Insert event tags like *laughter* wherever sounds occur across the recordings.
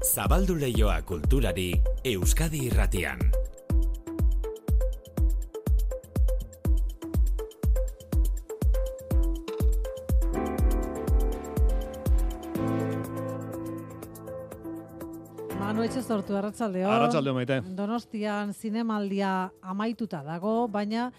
Zabaldu leioa kulturari Euskadi irratian. Manu etxe sortu, arratzaldeo. Arratsaldeo maite. Donostian zinemaldia amaituta dago, baina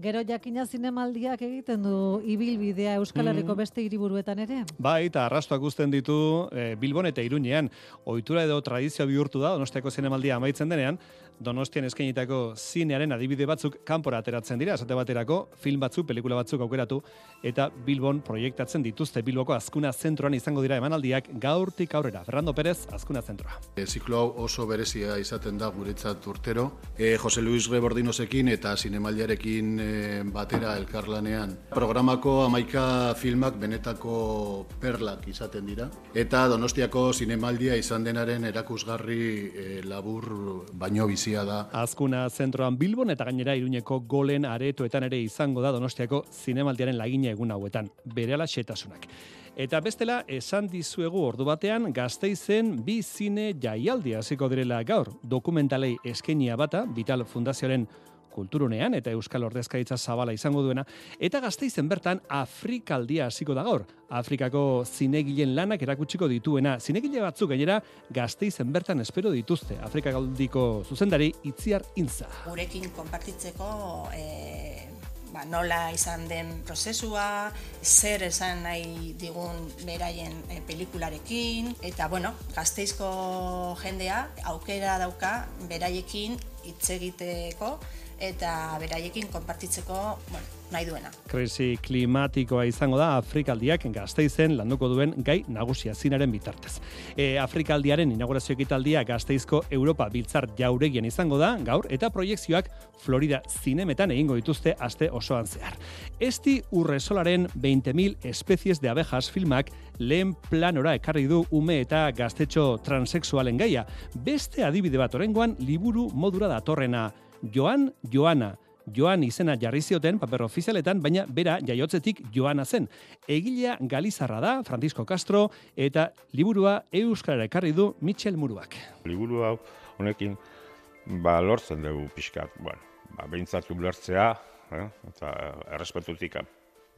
gero jakina zinemaldiak egiten du ibilbidea Euskal Herriko Mm. beste hiriburuetan ere. Bai, eta arrastoak uzten ditu e, Bilbon eta Iruñean. Ohitura edo tradizio bihurtu da Donostiako zinemaldia amaitzen denean, Donostian eskainitako zinearen adibide batzuk kanpora ateratzen dira, esate baterako film batzuk, pelikula batzuk aukeratu eta Bilbon proiektatzen dituzte Bilboko Azkuna zentroan izango dira emanaldiak gaurtik aurrera. Fernando Pérez, Azkuna zentroa. E, ziklo hau oso berezia izaten da guretzat urtero. E, Jose Luis Rebordinosekin eta zinemaldiarekin e, batera elkarlanean. Programako amaika filmak benetako perlak izaten dira. Eta Donostiako zinemaldia izan denaren erakusgarri e, labur baino bizia da. Azkuna zentroan Bilbon eta gainera Iruñeko golen aretoetan ere izango da Donostiako zinemaldiaren lagina egun hauetan. Berehala xetasunak. Eta bestela, esan dizuegu ordu batean, gazteizen bi zine jaialdi hasiko direla gaur. Dokumentalei eskenia bata, Vital Fundazioaren kulturunean eta Euskal Ordezkaritza Zabala izango duena, eta gazteizen bertan Afrikaldia hasiko da gaur. Afrikako zinegilen lanak erakutsiko dituena. Zinegile batzuk gainera gazteizen bertan espero dituzte. Afrikaldiko zuzendari Itziar Intza. gurekin konpartitzeko e, ba, nola izan den prozesua, zer esan nahi digun beraien e, pelikularekin, eta bueno, gazteizko jendea aukera dauka beraiekin hitz egiteko eta beraiekin konpartitzeko bueno, nahi duena. Krisi klimatikoa izango da Afrikaldiak gazteizen landuko duen gai nagusia zinaren bitartez. E, Afrikaldiaren inaugurazio ekitaldia gazteizko Europa biltzar jauregian izango da gaur eta proiekzioak Florida zinemetan egingo dituzte aste osoan zehar. Esti urresolaren 20.000 espezies de abejas filmak lehen planora ekarri du ume eta gaztetxo transexualen gaia. Beste adibide bat orengoan liburu modura datorrena. Joan Joana, Joan izena jarri zioten paper ofizialetan, baina bera jaiotzetik Joana zen. Egilea Galizarra da, Francisco Castro, eta liburua Euskarara ekarri du Michel Muruak. liburu hau honekin ba lortzen dugu pixkat, bueno, ba behintzat ulertzea, eh? eta errespetutik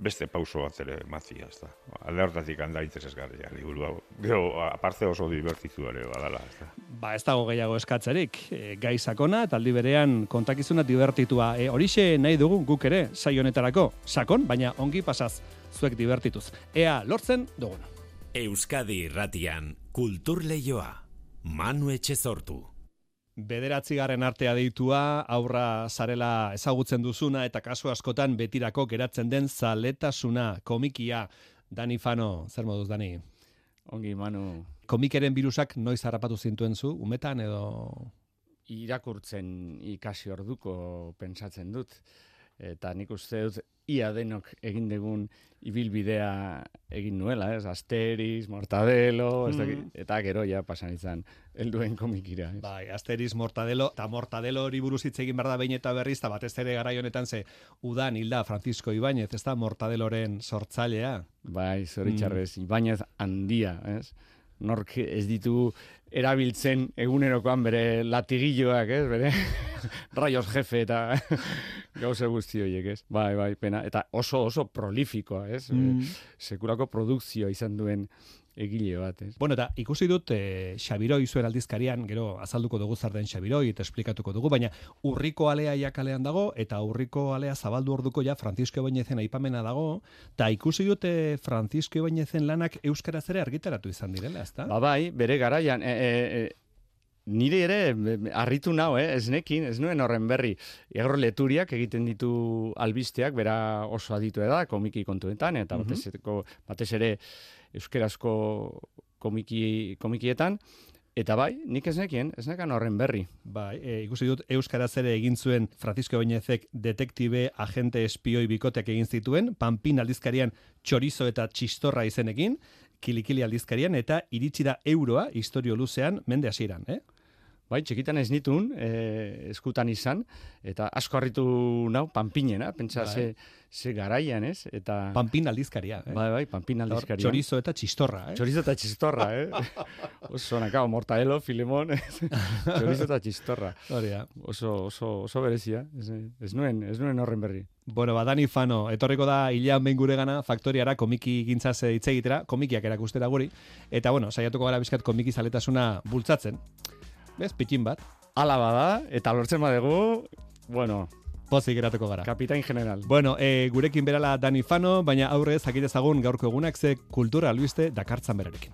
beste pauso bat ere matzia, ez da. Alde hortatik handa interesgarria liburu hau. Gero, aparte oso divertitu ere badala, ez da. Ba, ez dago gehiago eskatzerik, e, gai sakona eta aldi berean kontakizuna divertitua. E, horixe nahi dugu guk ere, saio honetarako, sakon, baina ongi pasaz, zuek divertituz. Ea, lortzen dugun. Euskadi irratian kultur leioa. Manu Etxezortu. Bederatzigarren artea deitua, aurra zarela ezagutzen duzuna eta kasu askotan betirako geratzen den zaletasuna, komikia. Dani Fano, zer moduz, Dani? Ongi, Manu, Komikeren birusak noiz harrapatu zintuen zu, umetan edo... irakurtzen ikasi orduko pentsatzen dut. Eta nik uste dut ia denok egin dugun ibilbidea egin nuela, ez? Asteriz, Mortadelo, ez dakit, eta gero ja pasan izan helduen komikira. Ez? Bai, Asteris Mortadelo, eta Mortadelo hori buruz hitz egin behar da behin eta berriz, eta batez ere garai honetan ze udan hilda Francisco Ibáñez, ez da Mortadeloren sortzailea. Bai, zoritxarrez, Ibañez handia, ez? Nork ez ditu erabiltzen egunerokoan bere latigilloak, ez? Bere *laughs* raios jefe eta *laughs* gauze guzti horiek, ez? Bai, bai, pena. Eta oso, oso prolifikoa, ez? Mm. Sekulako produkzioa izan duen egile bat, ez? Bueno, eta ikusi dut e, Xabiroi zuen aldizkarian, gero azalduko dugu zer den Xabiroi eta esplikatuko dugu, baina urriko alea jakalean dago, eta urriko alea zabaldu orduko ja Francisco Ibáñezen aipamena dago, eta ikusi dute Francisco Ibáñezen lanak euskaraz ere argitaratu izan direla, ezta? Ba bai, bere garaian, e, e, e, nire ere harritu nau, eh? ez nekin, ez nuen horren berri. Erro leturiak egiten ditu albisteak, bera oso aditu da, komiki kontuetan, eta batez, eko- batez ere euskerazko komiki, komikietan, Eta bai, nik ez nekien, ez nekan horren berri. Bai, e, ikusi dut euskaraz ere egin zuen Francisco Ibáñezek detektibe agente espioi bikoteak egin zituen, Pampin aldizkarian txorizo eta txistorra izenekin, kilikili aldizkarian eta iritsi da euroa historio luzean mende hasieran, eh? Bai, txikitan ez nitun, e, eskutan izan, eta asko harritu nau, panpinena, pentsa Bai. ze, ze garaian, ez? Eta, Pampin aldizkaria. Eh? bai, bai, panpin aldizkaria. Chorizo eta txistorra. Eh? Chorizo eta txistorra, eh? *laughs* oso nakao, mortaelo, filemon, *laughs* chorizo eta txistorra. Hori da. Oso, oso, oso berezia, ez, ez nuen, ez nuen horren berri. Bueno, ba, Dani Fano, etorriko da hilean behin gure gana, faktoriara, komiki gintzaz eh, hitz egitera, komikiak erakustera guri, eta bueno, saiatuko gara bizkat komiki zaletasuna bultzatzen. Bez, pitin bat, Ala bada, eta lortzen badegu, bueno, pozik geratuko gara. kapitain general. Bueno, e, gurekin berala Dani Fano, baina aurre zakitezagun gaurko egunak ze kultura albiste dakartzan berarekin.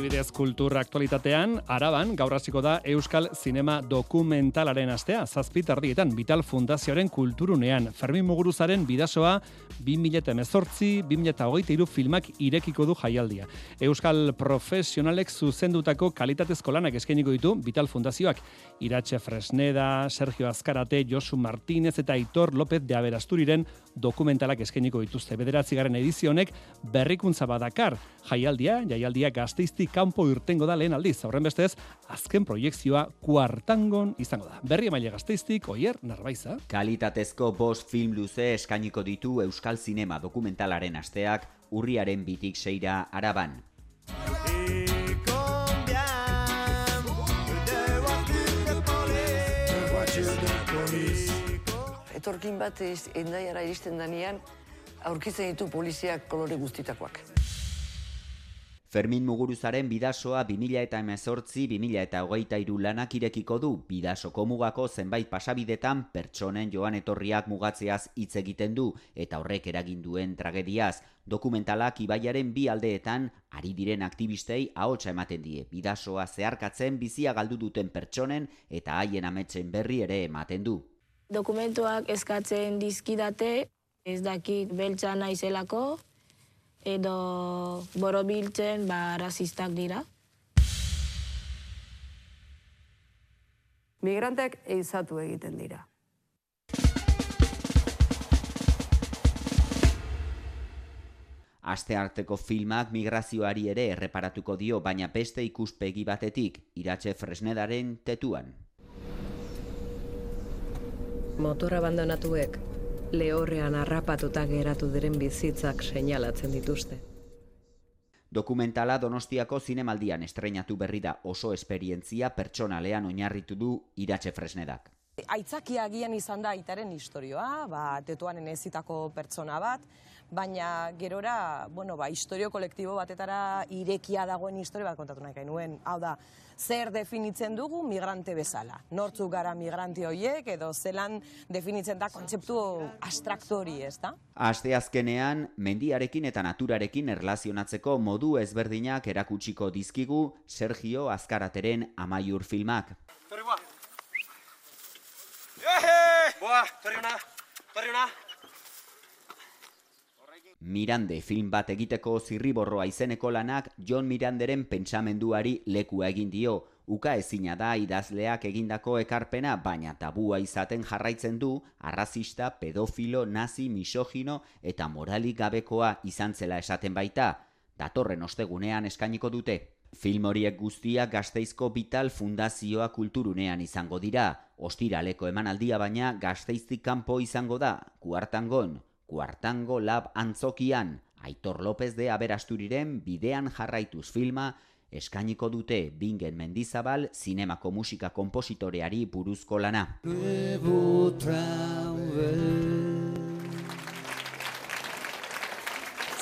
Adibidez kultura aktualitatean, araban gaur hasiko da Euskal Zinema dokumentalaren astea, zazpitardietan Vital Fundazioaren kulturunean, Fermin Muguruzaren bidasoa 2018-2023 filmak irekiko du jaialdia. Euskal profesionalek zuzendutako kalitatezko lanak eskainiko ditu Vital Fundazioak. Iratxe Fresneda, Sergio Azkarate, Josu Martínez eta Aitor López de Aberasturiren dokumentalak eskainiko dituzte. Bederatzigarren edizionek berrikuntza badakar jaialdia, jaialdia gazteiztik kanpo irtengo da lehen aldiz. Horren bestez, azken proiektzioa kuartangon izango da. Berri emaile gazteiztik, oier, narbaiza. Kalitatezko bost film luze eskainiko ditu Euskal Zinema dokumentalaren asteak urriaren bitik seira araban. Etorkin bat ez, endaiara iristen danean, aurkitzen ditu poliziak kolore guztitakoak. Fermin Muguruzaren bidasoa 2000 eta emezortzi, 2000 eta hogeita iru lanak irekiko du, bidasoko mugako zenbait pasabidetan pertsonen joan etorriak mugatzeaz hitz egiten du, eta horrek eragin duen tragediaz, dokumentalak ibaiaren bi aldeetan ari diren aktivistei ahotsa ematen die, bidasoa zeharkatzen bizia galdu duten pertsonen eta haien ametsen berri ere ematen du. dokumentuak eskatzen dizkidate, ez dakit beltza naizelako, edo borobiltzen ba rasistak dira. Migranteak eizatu egiten dira. Aste arteko filmak migrazioari ere erreparatuko dio, baina beste ikuspegi batetik, iratxe fresnedaren tetuan. Motor abandonatuek lehorrean harrapatuta geratu diren bizitzak seinalatzen dituzte. Dokumentala Donostiako zinemaldian estreinatu berri da oso esperientzia pertsonalean oinarritu du iratxe fresnedak. Aitzakia agian izan da aitaren historioa, ba, tetuanen ezitako pertsona bat, baina gerora, bueno, ba, historio kolektibo batetara irekia dagoen historio bat kontatu nahi nuen. Hau da, zer definitzen dugu migrante bezala? Nortzuk gara migrante hoiek edo zelan definitzen da kontzeptu abstraktu hori, ez da? Aste azkenean, mendiarekin eta naturarekin erlazionatzeko modu ezberdinak erakutsiko dizkigu Sergio Azkarateren amaiur filmak. Boa, torri ona, torri ona. Mirande film bat egiteko zirriborroa izeneko lanak John Miranderen pentsamenduari lekua egin dio. Uka ezina da idazleak egindako ekarpena, baina tabua izaten jarraitzen du arrazista, pedofilo, nazi, misogino eta moralik gabekoa izan zela esaten baita. Datorren ostegunean eskainiko dute. Film horiek guztiak Gasteizko Vital Fundazioa kulturunean izango dira. Ostiraleko emanaldia baina Gasteiztik kanpo izango da, kuartangon, kuartango lab antzokian, Aitor López de Aberasturiren bidean jarraituz filma, eskainiko dute Bingen Mendizabal zinemako musika kompositoreari buruzko lana.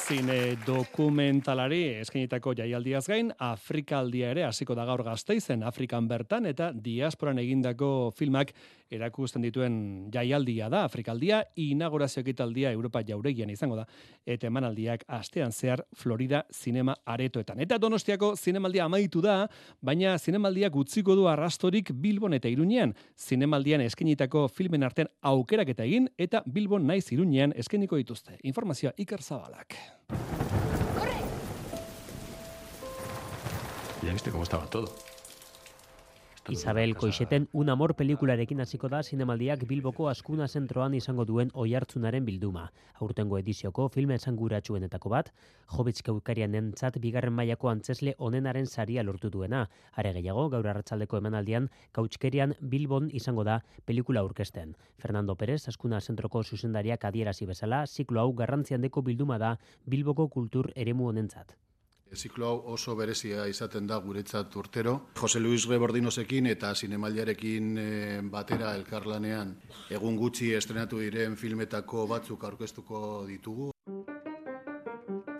Zine dokumentalari eskainitako jaialdiaz gain, Afrikaldia ere hasiko da gaur gazteizen, Afrikan bertan, eta diasporan egindako filmak erakusten dituen jaialdia da, Afrikaldia, inaugurazio ekitaldia Europa jauregian izango da, eta emanaldiak astean zehar Florida zinema aretoetan. Eta Donostiako zinemaldia amaitu da, baina zinemaldiak utziko du arrastorik Bilbon eta Iruñean. Zinemaldian eskainitako filmen artean aukerak eta egin, eta Bilbon naiz Iruñean eskainiko dituzte. Informazioa Iker Zabalak. Ya viste cómo estaba todo. Isabel Koixeten Un Amor pelikularekin hasiko da zinemaldiak Bilboko Askuna zentroan izango duen oihartzunaren bilduma. Aurtengo edizioko filme esanguratsuenetako bat, Jobitz Kaukarian entzat bigarren mailako antzesle onenaren saria lortu duena. Are gehiago, gaur arratsaldeko emanaldian, Kautskerian Bilbon izango da pelikula aurkezten. Fernando Pérez, Askuna zentroko zuzendariak adierazi bezala, ziklo hau garrantzian deko bilduma da Bilboko kultur eremu honentzat. Ziklo hau oso berezia izaten da guretzat urtero. Jose Luis Rebordinosekin eta sinemaldiarekin eh, batera elkarlanean egun gutxi estrenatu diren filmetako batzuk aurkeztuko ditugu.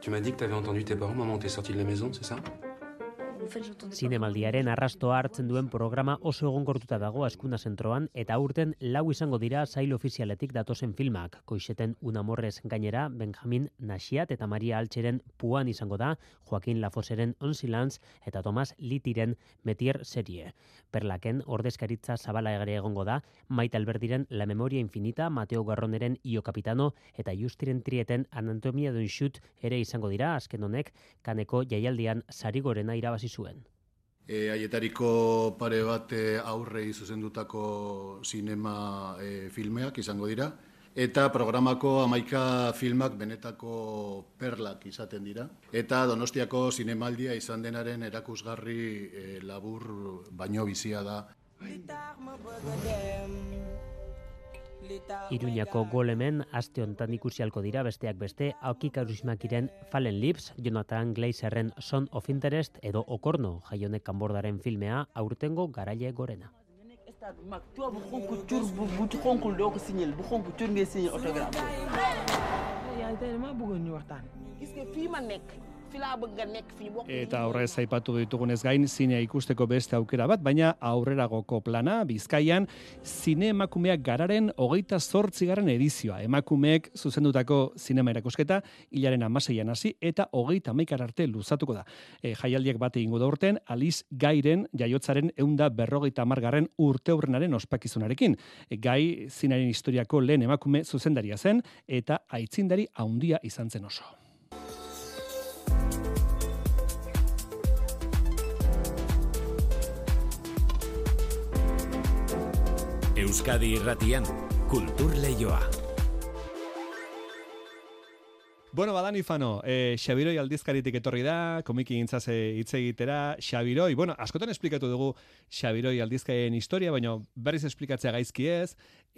Tu m'as dit que t'avais entendu tes parents, maman, t'es sorti de la maison, c'est ça Zinemaldiaren arrastoa hartzen duen programa oso egonkortuta dago askuna zentroan eta aurten lau izango dira zail ofizialetik datozen filmak. Koixeten unamorrez gainera Benjamin Nasiat eta Maria Altxeren puan izango da Joaquin Lafoseren Onsilans eta Tomas Litiren Metier serie. Perlaken ordezkaritza zabala egare egongo da Maite Alberdiren La Memoria Infinita, Mateo Garroneren Io Capitano eta Justiren Trieten Anatomia d'un Shoot ere izango dira azken honek kaneko jaialdian sarigorena irabazi zuen. E, haietariko pare bat e, aurrei zuzendutako sinema e, filmeak izango dira. Eta programako amaika filmak benetako perlak izaten dira. Eta donostiako zinemaldia izan denaren erakusgarri e, labur baino bizia da. Iruñako golemen aste hontan ikusi halko dira besteak beste Aoki Karismakiren Fallen Lips, Jonathan Glazerren Son of Interest edo Okorno jaionek kanbordaren filmea aurtengo garaile gorena. gis fii ma nekk fi laa bëgg nga nekk fi ñu bokk Eta horrez aipatu ditugunez gain zinea ikusteko beste aukera bat, baina aurreragoko plana Bizkaian zine emakumeak gararen hogeita zortzigarren edizioa. Emakumeek zuzendutako zinema erakusketa hilaren amaseian hasi eta hogeita maikar arte luzatuko da. E, jaialdiak bate ingo da urten, Aliz Gairen jaiotzaren eunda berrogeita amargarren urte hurrenaren ospakizunarekin. E, gai zinaren historiako lehen emakume zuzendaria zen eta aitzindari haundia izan zen oso. Euskadi irratian, kultur leioa. Bueno, badani fano, eh, Xabiroi aldizkaritik etorri da, komiki gintzaz hitz egitera, Xabiroi, bueno, askotan esplikatu dugu Xabiroi aldizkarien historia, baina berriz esplikatzea gaizki ez,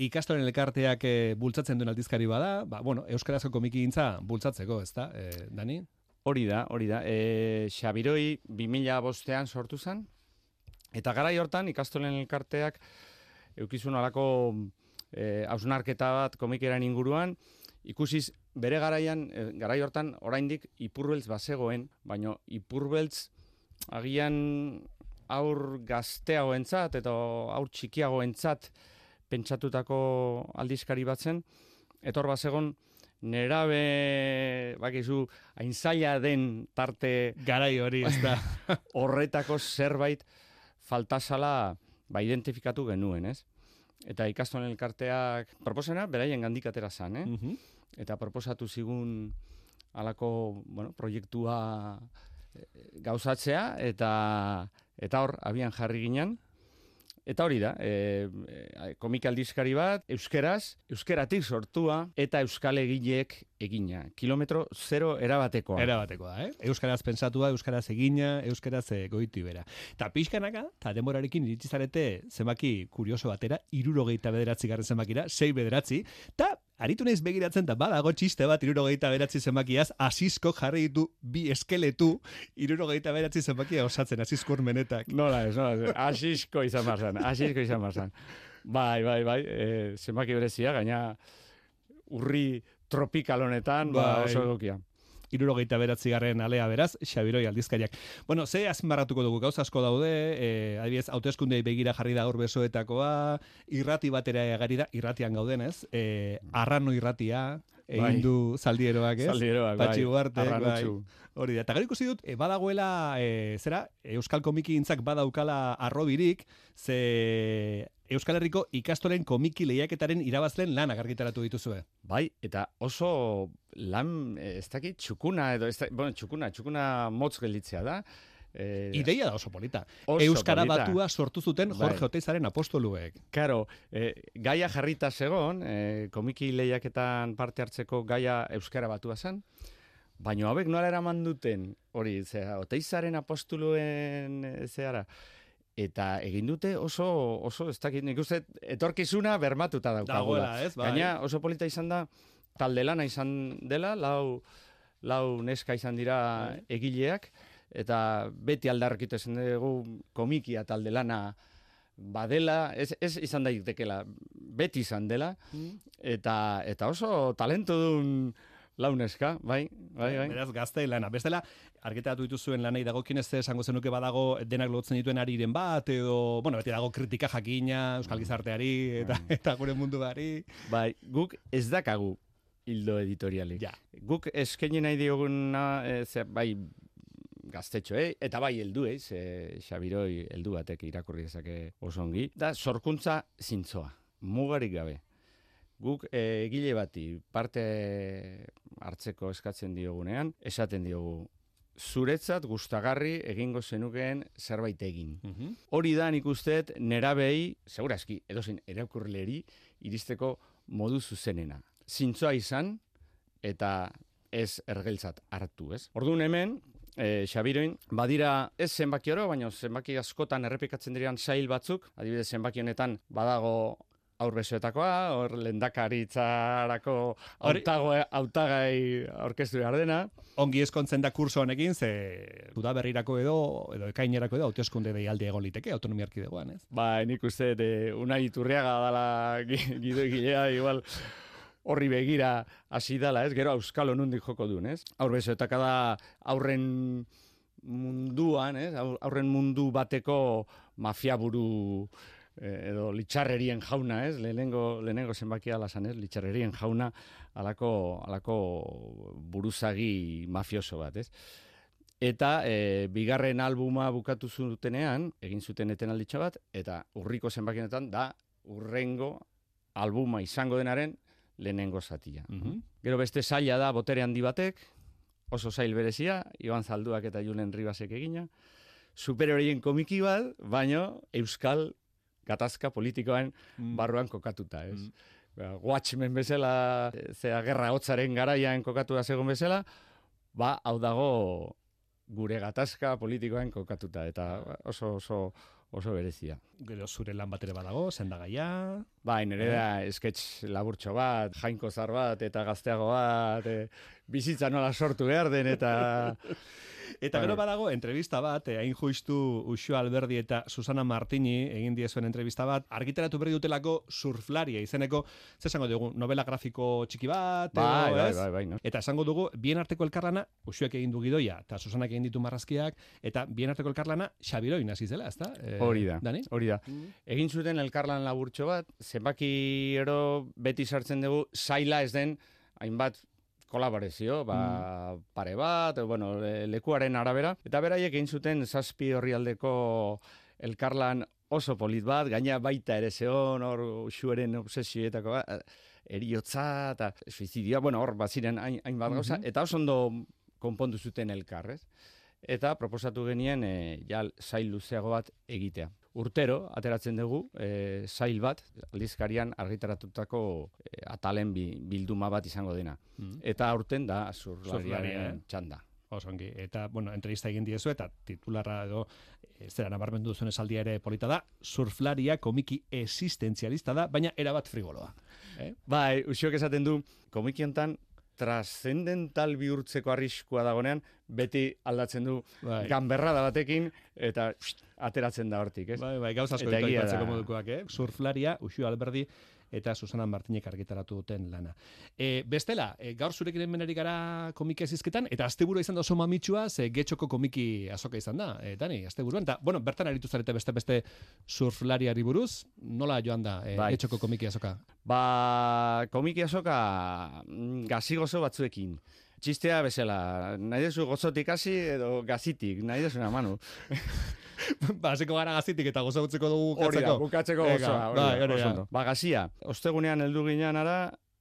ikastoren elkarteak eh, bultzatzen duen aldizkari bada, ba, bueno, Euskarazko komiki gintza bultzatzeko, ez da, eh, Dani? Hori da, hori da. E, Xabiroi 2000 bostean sortu zen, eta garai hortan ikastolen elkarteak eukizun alako e, hausnarketa bat komikeran inguruan, ikusiz bere garaian, e, garai hortan oraindik ipurbeltz bazegoen, baino ipurbeltz agian aur gazteagoentzat eta aur txikiagoentzat pentsatutako aldizkari batzen, etor bazegon nerabe, bakizu, hain zaila den tarte... Garai hori, ez da. *laughs* horretako zerbait faltasala ba, identifikatu genuen, ez? Eta ikastoen elkarteak proposena, beraien gandik atera zan, eh? Eta proposatu zigun alako, bueno, proiektua eh, gauzatzea, eta eta hor, abian jarri ginen, Eta hori da, e, e, komik aldizkari bat, euskeraz, euskeratik sortua, eta euskal egileek egina. Kilometro zero erabatekoa. Erabatekoa, eh? Euskaraz pensatua, euskaraz egina, euskaraz e, goiti bera. Ta pixkanaka, ta denborarekin iritsi zarete zenbaki kurioso batera, irurogeita bederatzi garren zenbakira, sei bederatzi, ta aritu naiz begiratzen da badago txiste bat irurogeita beratzi zenbakiaz, asisko jarri ditu bi eskeletu irurogeita beratzi zenbakia osatzen, asisko urmenetak. Nola ez, nola ez, asisko izan marzan, asisko izan marzan. Bai, bai, bai, e, zenbaki berezia, gaina urri tropikal honetan, ba, Bai. oso egokia. Irurogeita beratzi garren alea beraz, Xabiroi aldizkariak. Bueno, ze azmarratuko dugu, gauza asko daude, e, adibidez, hauteskundei begira jarri da besoetakoa, irrati batera egari da, irratian gauden, ez? E, arrano irratia, egin Bai. du zaldieroak, ez? Zaldieroak, bai. Patxi bai. Hori da. Eta gero ikusi dut, e, badagoela, e, zera, Euskal Komiki gintzak badaukala arrobirik, ze Euskal Herriko ikastolen komiki lehiaketaren irabazlen lan agargitaratu dituzue. Bai, eta oso lan, eh, ez dakit, txukuna, edo, ez da, bueno, txukuna, txukuna motz gelditzea da, E, Ideia da oso polita. Oso Euskara polita. batua sortu zuten Bai. Jorge Oteizaren apostoluek. Karo, e, gaia jarrita zegon, e, komiki lehiaketan parte hartzeko gaia euskara batua zen, baina hauek nola eraman duten, hori, zera, oteizaren apostuluen e, zehara, eta egin dute oso, oso, ez dakit, nik uste, etorkizuna bermatuta daukagula. Ez, bai. Gaina oso polita izan da, talde lana izan dela, lau, lau neska izan dira Bai. egileak, eta beti aldarrikite zen dugu komikia talde lana badela, ez, ez izan daitekela, beti izan dela, eta, eta oso talentudun launeska, bai, bai, bai. Beraz, gazte lana. Bestela, argitaratu dituzuen lanei dagokionez ze esango zenuke badago denak lotzen dituen ariren bat, edo, bueno, beti dago kritika jakina, euskal gizarteari, eta, eta gure munduari. Bai, guk ez dakagu hildo editorialik. Ja. Guk eskaini nahi dioguna, e, ze, bai, gaztetxoei, eta bai helduei, ze Xabiroi heldu batek irakurri dezake oso ongi, da sorkuntza zintzoa, mugarik gabe. Guk e, egile bati parte hartzeko eskatzen diogunean, esaten diogu, zuretzat gustagarri egingo zenukeen zerbait egin. Hori da nik usteet nerabei, segurazki, edozein erakurleri iristeko modu zuzenena. Zintzoa izan, eta ez ergeltzat hartu, ez? Orduan hemen, e, Xabiroin, badira ez zenbaki oro, baina zenbaki askotan errepikatzen direan sail batzuk, adibidez zenbaki honetan badago aurbesoetakoa, hor lendakaritzarako hautagai aurkeztu behar dena. Ongi eskontzen da kurso honekin, ze duda berrirako edo, edo ekainerako edo, hauteskunde deialdi egon liteke, autonomia erkidegoan, ez? Ba, nik uste, de, unai iturriaga dala gi- gido egilea, igual horri begira hasi dala, ez? Gero auskalo nundik joko duen, ez? Aurbezoetaka da aurren munduan, ez? Aur- Aurren mundu bateko mafiaburu eh, edo litxarrerien jauna, ez? Lehenengo, lehenengo zenbakia alasan, ez? Litxarrerien jauna alako, alako buruzagi mafioso bat, ez? Eta e, bigarren albuma bukatu zutenean, egin zuten etenalditxa bat, eta urriko zenbakienetan da urrengo albuma izango denaren lehenengo zatia. Gero beste saila da botere handi batek, oso zail berezia, Iban Zalduak eta Julen Ribasek egina, superhorien komiki bat, baino euskal gatazka politikoan barruan kokatuta, ez? Ba, Watchmen bezala, e, zea gerra hotzaren garaian kokatu da segun bezala, ba, hau dago gure gatazka politikoan kokatuta, eta oso, oso, oso berezia. Gero zure lan bat ere badago, sendagaia... Bai, nire da sketch laburtxo bat, jainko zar bat, eta gazteago bat, e, bizitza nola sortu behar den, eta... *laughs* Eta gero badago entrevista bat, eh, hain juistu Uxo Alberdi eta Susana Martini egin diezuen entrevista bat, argitaratu berri dutelako surflaria izeneko, ze esango dugu, novela grafiko txiki bat, Bai, edo, bai, bai, bai, no? Eta esango dugu, bien arteko elkarlana, Uxuek egin du gidoia, eta Susanak egin ditu marrazkiak, eta bien arteko elkarlana Xabiroin hasi zela, ezta? Eh, Hori da, Dani? hori da. Egin zuten elkarlan laburtxo bat, zenbaki ero beti sartzen dugu, zaila ez den, hainbat kolaborazio, ba, pare bat, bueno, le- lekuaren arabera, eta beraiek egin zuten zazpi horrialdeko elkarlan oso polit bat, gaina baita ere zeon, hor usueren obsesioetako bat, eh, eriotza eta suizidioa, bueno, hor baziren hain- hainbat gauza, Mhm. eta oso ondo konpondu zuten elkar, ez? Eta proposatu genien e, ja sail luzeago bat egitea. Urtero ateratzen dugu e, sail bat aldizkarian argitaratutako e, atalen bi, bilduma bat izango dena. Mhm. Eta aurten da zurlariaren eh? txanda. Oso ongi. Eta, bueno, entrevista egin diezu, eta titularra edo, zera nabarmendu duzuen esaldia ere polita da, surflaria komiki existentzialista da, baina erabat frigoloa. Eh? Bai, usiok esaten du, komiki hontan trascendental bihurtzeko arriskua dagonean, beti aldatzen du Bai. ganberrada batekin, eta pst, ateratzen da hortik, ez? Bai, bai, gauza asko ditu modukoak, eh? Surflaria, Uxu Alberdi eta Susana Martinek argitaratu duten lana. E, bestela, e, gaur zurekin hemen ari gara komiki ezizketan, eta asteburu izan da oso mamitsua, ze getxoko komiki azoka izan da, e, Dani, asteburuan, eta, bueno, bertan aritu zarete beste beste surflariari buruz, nola joan da e, Bai. getxoko komiki azoka? Ba, komiki azoka mm, gazi gozo batzuekin. Txistea bezala, nahi dezu gozotik hasi edo gazitik, nahi dezu manu. *laughs* ba, hasiko gara gazitik eta gozo utziko dugu Hori da, bukatzeko. bukatzeko gozoa. hori bai, da, hori da. Ba, gazia, ostegunean heldu ginean ara,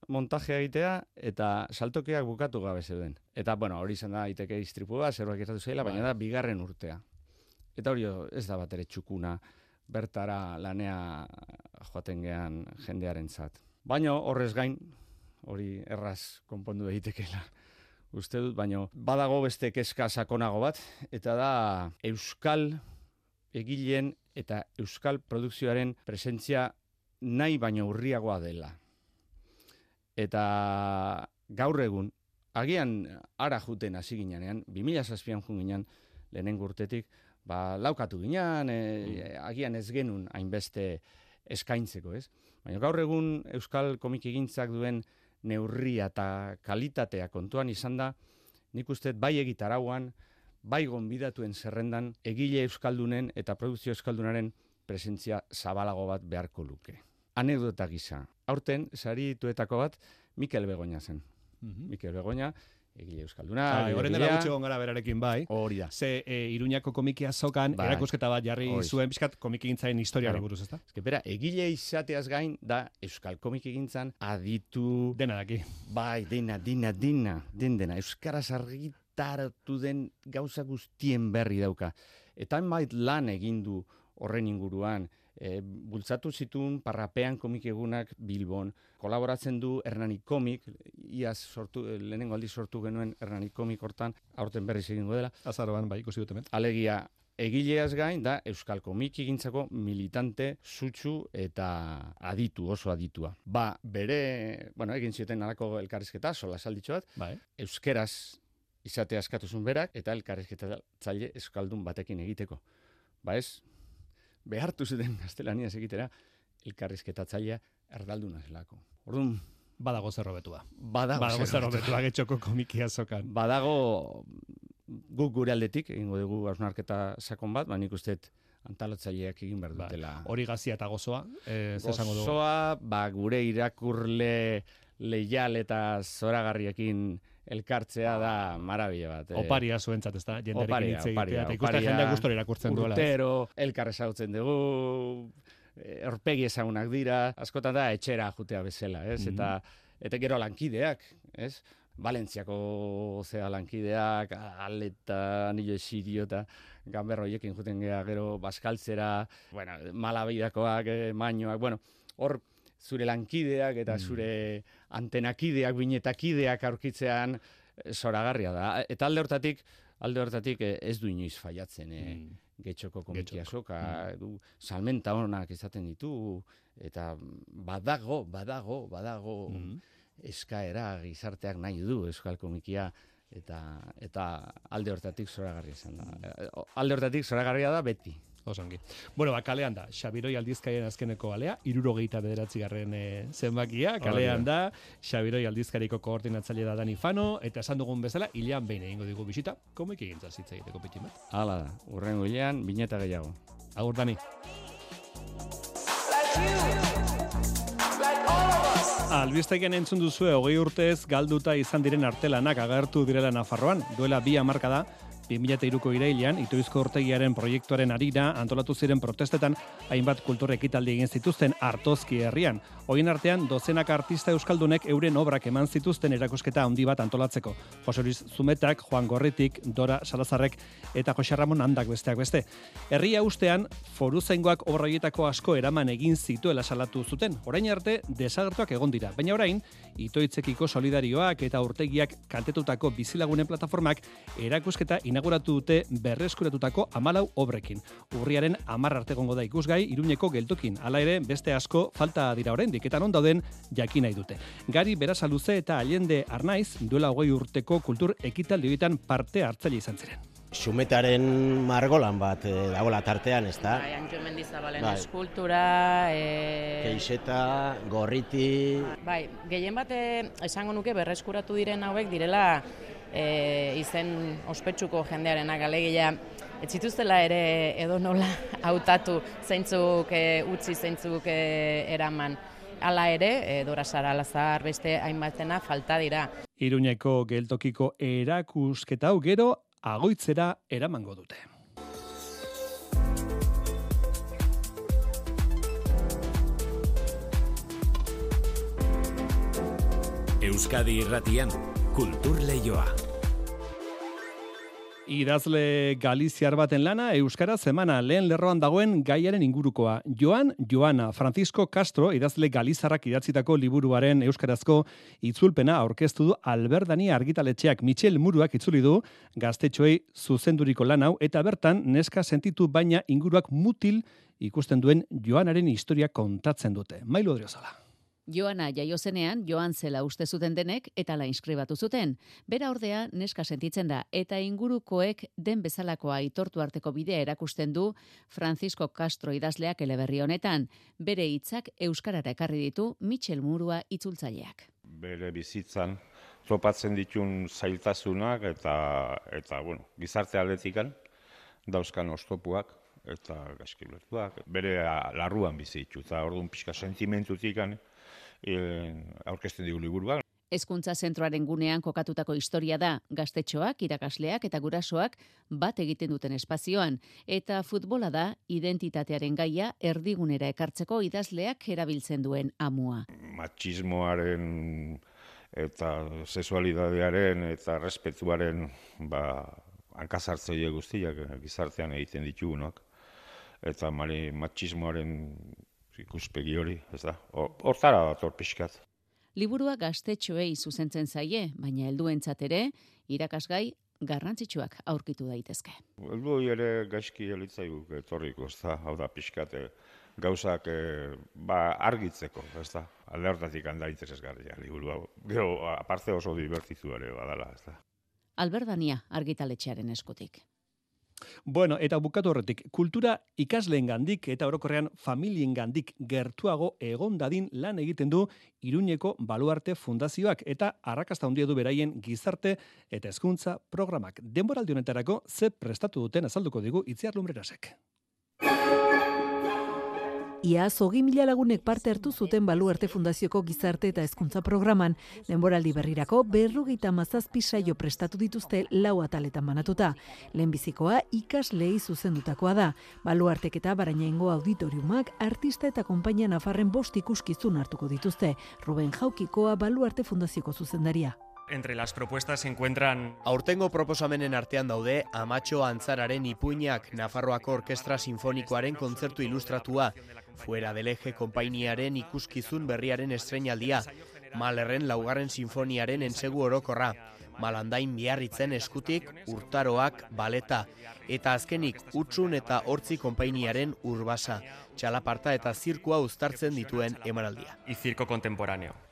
montajea egitea eta saltokiak bukatu gabe zeuden. Eta, bueno, hori izan da, iteke istripua, zerbait gertatu zaila, baina Bai. da, bigarren urtea. Eta hori ez da bat ere txukuna bertara lanea joaten gean jendearen zat. Baina horrez gain, hori erraz konpondu daitekeela uste dut, baino badago beste kezka sakonago bat, eta da Euskal egileen eta Euskal produkzioaren presentzia nahi baino urriagoa dela. Eta gaur egun, agian ara juten hasi ginean, 2006an jun ginean, lehenen urtetik, ba, laukatu ginean, e, agian ez genun hainbeste eskaintzeko, ez? Baina gaur egun Euskal komikigintzak duen neurria eta kalitatea kontuan izan da, nik uste bai egitarauan, bai gonbidatuen zerrendan, egile euskaldunen eta produkzio euskaldunaren presentzia zabalago bat beharko luke. Anekdota gisa. Aurten, sari tuetako bat, Mikel Begoña zen. Mhm. Mikel Begoña, egile euskalduna. Bai, Horren dela egon gara berarekin bai. Hori da. Ze e, Iruñako komikia zokan, Bai. erakusketa bat jarri Hori. zuen, pixkat komikigintzaren historiari Claro. buruz, ezta? Ez que, bera, egile izateaz gain, da Euskal Komikigintzan aditu... Dena daki. Bai, dena, dena, dena, den dena. Euskaraz argitaratu den gauza guztien berri dauka. Eta hainbait lan egin du horren inguruan, e, bultzatu zituen parrapean komik egunak Bilbon, kolaboratzen du Hernani Komik, iaz sortu, eh, lehenengo aldiz sortu genuen Hernani Komik hortan, aurten berriz egingo dela. Azaroan, bai, ikusi dut hemen. Alegia, egileaz gain, da Euskal Komikigintzako militante sutsu eta aditu, oso aditua. Ba, bere, bueno, egin zioten alako elkarrizketa, sola salditxo bat, bai. euskeraz izatea askatuzun berak, eta elkarrizketa tzaile euskaldun batekin egiteko. Ba ez, behartu zuten gaztelaniaz egitera, elkarrizketatzailea erdalduna zelako. Orduan, Badago zer hobetua. Badago, Badago zer hobetua. getxoko komikia zokan. Badago guk gure aldetik, egingo dugu hausnarketa sakon bat, ba nik uste dut antolatzaileak egin behar dutela. Hori gazia eta gozoa, zer esango dugu? Gozoa, ba, gure irakurle leial eta zoragarriekin elkartzea da marabila bat. eh. Oparia zuentzat, ez da? Jenderekin hitz egitea, eta ikusten oparia, jendea gustora irakurtzen duela. Urtero, elkar ezagutzen dugu, aurpegi ezagunak dira, askotan da etxera jutea bezala, ez? Mhm. Eta eta gero lankideak, ez? Valentziako zea lankideak, aleta, nilo esirio eta ganberro hoiekin juten gea gero baskaltzera, bueno, malabidakoak, eh, mainoak, bueno, hor zure lankideak eta zure antenakideak, binetakideak aurkitzean eh, zoragarria da. Eta alde hortatik, alde hortatik eh, ez du inoiz faiatzen eh, getxoko komikia soka, du salmenta onak izaten ditu, eta badago, badago, badago eskaera gizarteak nahi du euskal komikia, eta eta alde hortatik zoragarria izan da. Eh, Alde hortatik zoragarria da beti. Osongi. Bueno, ba, kalean da, Xabiroi aldizkarien azkeneko alea, irurogeita bederatzi garren e, zenbakia, kalean da, Xabiroi aldizkariko koordinatzaile da Dani Fano, eta esan dugun bezala, hilean behin egingo digu bisita, komik egintza zitza egiteko pitin bat. Hala da, urrengo hilean, bineta gehiago. Agur, Dani. Albiztaiken entzun duzue hogei urtez galduta izan diren artelanak agertu direla Nafarroan. Duela bi hamarka da, 2002ko irailean, itoizko urtegiaren proiektuaren arira antolatu ziren protestetan hainbat kultur ekitaldi egin zituzten artozki herrian. Hoien artean, dozenak artista euskaldunek euren obrak eman zituzten erakusketa handi bat antolatzeko. Jose Luis Zumetak, Juan Gorritik, Dora Salazarrek eta Jose Ramon Handak besteak beste. Herria ustean, foru zaingoak obra horietako asko eraman egin zituela salatu zuten. Orain arte, desagertuak egon dira. Baina orain, itoitzekiko solidarioak eta urtegiak kaltetutako bizilagunen plataformak erakusketa inauguratu dute berreskuratutako amalau obrekin. Urriaren amar arte egongo da ikusgai, iruñeko geltokin. Hala ere, beste asko falta dira oraindik eta non dauden jakin nahi dute. Gari Berasaluze eta Allende Arnaiz duela hogei urteko kultur ekitaldi horietan parte hartzaile izan ziren. Xumetaren margolan bat e, dagoela tartean, ez da? Bai, Antxo Mendizabalen Bai. eskultura, e... Keixeta, gorriti... Bai, gehien bate esango nuke berreskuratu diren hauek direla e, izen ospetsuko jendearenak alegia ez zituztela ere edo nola *laughs* hautatu zeintzuk e, utzi zeintzuk e, eraman. Hala ere, e, Dora Sara Lazar beste hainbatena falta dira. Iruñeko geltokiko erakusketa hau gero agoitzera eramango dute. Euskadi irratian, kultur leioa. Idazle Galiziar baten lana, Euskara zemana lehen lerroan dagoen gaiaren ingurukoa. Joan, Joana, Francisco Castro, idazle Galizarrak idatzitako liburuaren Euskarazko itzulpena aurkeztu du Alberdani argitaletxeak Michel Muruak itzuli du gaztetxoei zuzenduriko lan hau eta bertan neska sentitu baina inguruak mutil ikusten duen Joanaren historia kontatzen dute. Mailu Odriozala. Joana jaio zenean joan zela uste zuten denek eta la inskribatu zuten. Bera ordea neska sentitzen da eta ingurukoek den bezalakoa aitortu arteko bidea erakusten du Francisco Castro idazleak eleberri honetan. Bere hitzak euskarara ekarri ditu Michel Murua itzultzaileak. Bere bizitzan topatzen ditun zailtasunak eta eta bueno, gizarte aldetikan dauzkan ostopuak eta gaskilertuak bere larruan bizi ditu eta orduan pixka sentimentutikan e, aurkezten digu liburua. Hezkuntza zentroaren gunean kokatutako historia da, gaztetxoak, irakasleak eta gurasoak bat egiten duten espazioan, eta futbola da identitatearen gaia erdigunera ekartzeko idazleak erabiltzen duen amua. Matxismoaren eta sexualidadearen eta respetuaren ba, hankazartzeile guztiak gizartean egiten ditugunak. Eta mari matxismoaren ikuspegi hori, ez da. Hortara dator pixkat. Liburua gaztetxoei zuzentzen zaie, baina helduentzat ere irakasgai garrantzitsuak aurkitu daitezke. Heldu ere gaizki elitzaigu etorriko, ez da. Hau da pixkat eh, gauzak e, ba, argitzeko, ez da. Alde hortatik handa interesgarria liburua. Gero, aparte oso divertizu ere badala, ez da. Alberdania argitaletxearen eskutik. Bueno, eta bukatu horretik, kultura ikasleen gandik eta orokorrean familien gandik gertuago egon dadin lan egiten du Iruñeko Baluarte Fundazioak eta arrakasta handia du beraien gizarte eta hezkuntza programak. Denboraldi honetarako ze prestatu duten azalduko digu Itziar Lumbrerasek. Ia zogi mila lagunek parte hartu zuten Baluarte Fundazioko gizarte eta hezkuntza programan, denboraldi berrirako berrogeita mazazpi saio prestatu dituzte lau ataletan banatuta. Lehenbizikoa ikas lehi zuzendutakoa da. Baluartek eta barainaingo auditoriumak artista eta konpainia nafarren bost ikuskizun hartuko dituzte. Ruben Jaukikoa Baluarte Fundazioko zuzendaria entre las propuestas se encuentran... Aurtengo proposamenen artean daude Amatxo Antzararen ipuinak Nafarroako Orkestra Sinfonikoaren kontzertu ilustratua, Fuera del Eje konpainiaren ikuskizun berriaren estreinaldia, Malerren laugarren sinfoniaren ensegu orokorra, Malandain biarritzen eskutik urtaroak baleta, eta azkenik utxun eta hortzi konpainiaren urbasa, txalaparta eta zirkua uztartzen dituen emanaldia. Y circo contemporáneo.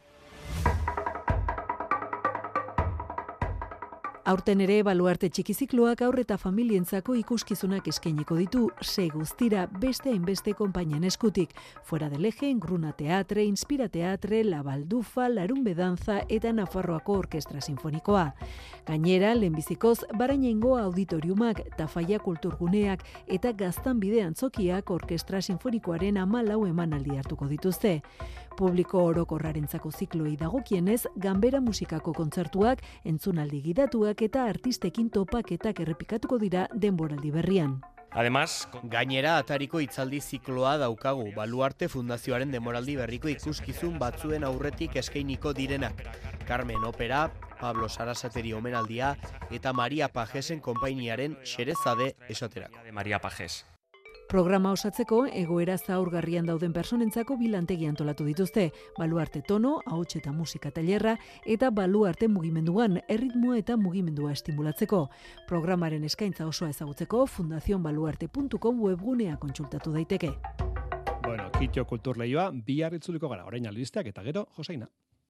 Aurten ere baluarte txikizikloak aurre eta familientzako ikuskizunak eskainiko ditu, sei guztira beste hainbeste konpainian eskutik. Fuera del eje, Gruna Teatre, Inspira Teatre, La Baldufa, Larun Bedanza eta Nafarroako Orkestra Sinfonikoa. Gainera, lehenbizikoz, barainengo auditoriumak, tafaia kulturguneak eta gaztan bidean zokiak Orkestra Sinfonikoaren amalau emanaldi hartuko dituzte. Publiko orokorrarentzako zikloi dagokienez, ganbera musikako kontzertuak, entzunaldi gidatuak eta artistekin topaketak errepikatuko dira denboraldi berrian. Además, gainera atariko itzaldi zikloa daukagu, baluarte fundazioaren demoraldi berriko ikuskizun batzuen aurretik eskeiniko direnak. Carmen Opera, Pablo Sarasateri omenaldia eta Maria Pajesen konpainiaren xerezade esoterako. Maria Pajes. Programa osatzeko egoera zaurgarrian dauden personentzako bilantegi antolatu dituzte. Baluarte tono, ahots eta musika tailerra eta baluarte mugimenduan erritmoa eta mugimendua estimulatzeko. Programaren eskaintza osoa ezagutzeko fundazionbaluarte.com webgunea kontsultatu daiteke. Bueno, kitxo kultur lehioa, bihar itzuliko gara, orain albisteak eta gero, Joseina.